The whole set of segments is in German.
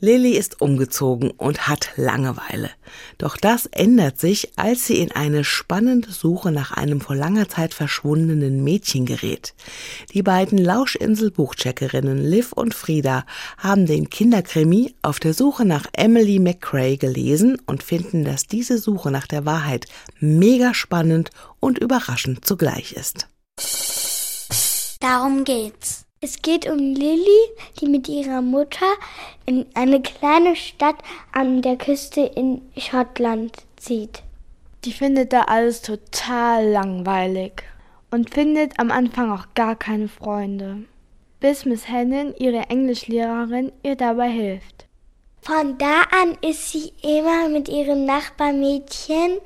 Lilly ist umgezogen und hat Langeweile. Doch das ändert sich, als sie in eine spannende Suche nach einem vor langer Zeit verschwundenen Mädchen gerät. Die beiden Lauschinsel-Buchcheckerinnen Liv und Frieda haben den Kinderkrimi auf der Suche nach Emily McCrae gelesen und finden, dass diese Suche nach der Wahrheit mega spannend und überraschend zugleich ist. Darum geht's. Es geht um Lilly, die mit ihrer Mutter in eine kleine Stadt an der Küste in Schottland zieht. Die findet da alles total langweilig und findet am Anfang auch gar keine Freunde, bis Miss Hannon, ihre Englischlehrerin, ihr dabei hilft. Von da an ist sie immer mit ihrem Nachbarmädchen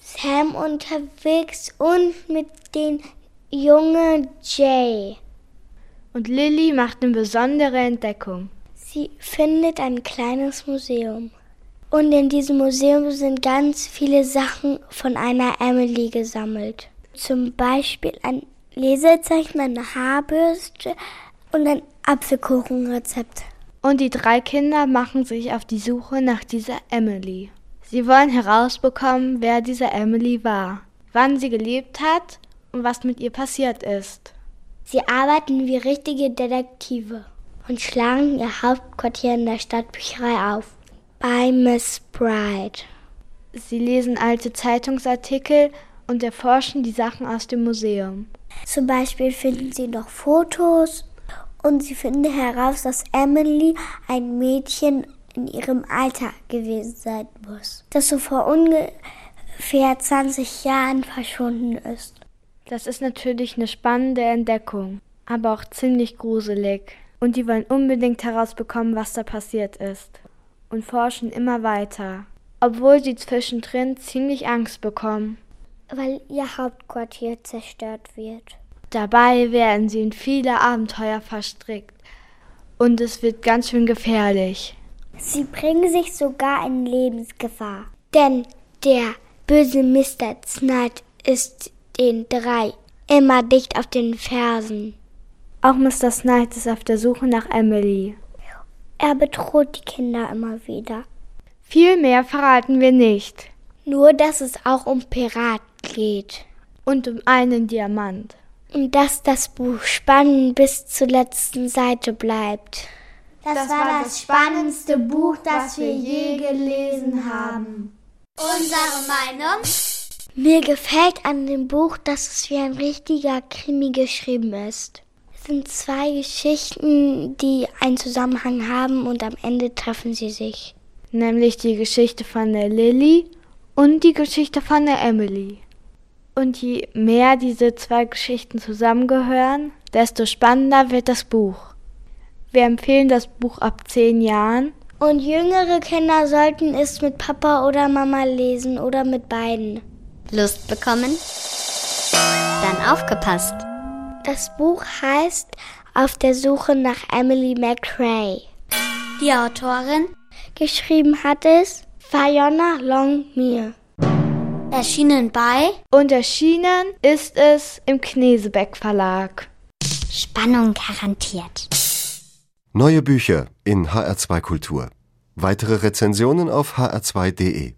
Sam unterwegs und mit den Jungen Jay. Und Lilly macht eine besondere Entdeckung. Sie findet ein kleines Museum. Und in diesem Museum sind ganz viele Sachen von einer Emily gesammelt. Zum Beispiel ein Lesezeichen, eine Haarbürste und ein Apfelkuchenrezept. Und die drei Kinder machen sich auf die Suche nach dieser Emily. Sie wollen herausbekommen, wer diese Emily war, wann sie gelebt hat und was mit ihr passiert ist. Sie arbeiten wie richtige Detektive und schlagen ihr Hauptquartier in der Stadtbücherei auf. Bei Miss Bride. Sie lesen alte Zeitungsartikel und erforschen die Sachen aus dem Museum. Zum Beispiel finden sie noch Fotos und sie finden heraus, dass Emily ein Mädchen in ihrem Alter gewesen sein muss, das so vor ungefähr 20 Jahren verschwunden ist. Das ist natürlich eine spannende Entdeckung, aber auch ziemlich gruselig. Und die wollen unbedingt herausbekommen, was da passiert ist. Und forschen immer weiter, obwohl sie zwischendrin ziemlich Angst bekommen. Weil ihr Hauptquartier zerstört wird. Dabei werden sie in viele Abenteuer verstrickt. Und es wird ganz schön gefährlich. Sie bringen sich sogar in Lebensgefahr. Denn der böse Mr. Snight ist den drei immer dicht auf den Fersen. Auch Mr. Snight ist auf der Suche nach Emily. Er bedroht die Kinder immer wieder. Viel mehr verraten wir nicht. Nur, dass es auch um Piraten geht. Und um einen Diamant. Und dass das Buch spannend bis zur letzten Seite bleibt. Das war das spannendste Buch, das wir je gelesen haben. Unsere Meinung? Mir gefällt an dem Buch, dass es wie ein richtiger Krimi geschrieben ist. Es sind zwei Geschichten, die einen Zusammenhang haben und am Ende treffen sie sich. Nämlich die Geschichte von der Lilly und die Geschichte von der Emily. Und je mehr diese zwei Geschichten zusammengehören, desto spannender wird das Buch. Wir empfehlen das Buch ab zehn Jahren. Und jüngere Kinder sollten es mit Papa oder Mama lesen oder mit beiden. Lust bekommen? Dann aufgepasst. Das Buch heißt Auf der Suche nach Emily McRae. Die Autorin? Geschrieben hat es Fiona Longmire. Erschienen bei? Und erschienen ist es im Knesebeck Verlag. Spannung garantiert. Neue Bücher in HR2 Kultur. Weitere Rezensionen auf hr2.de.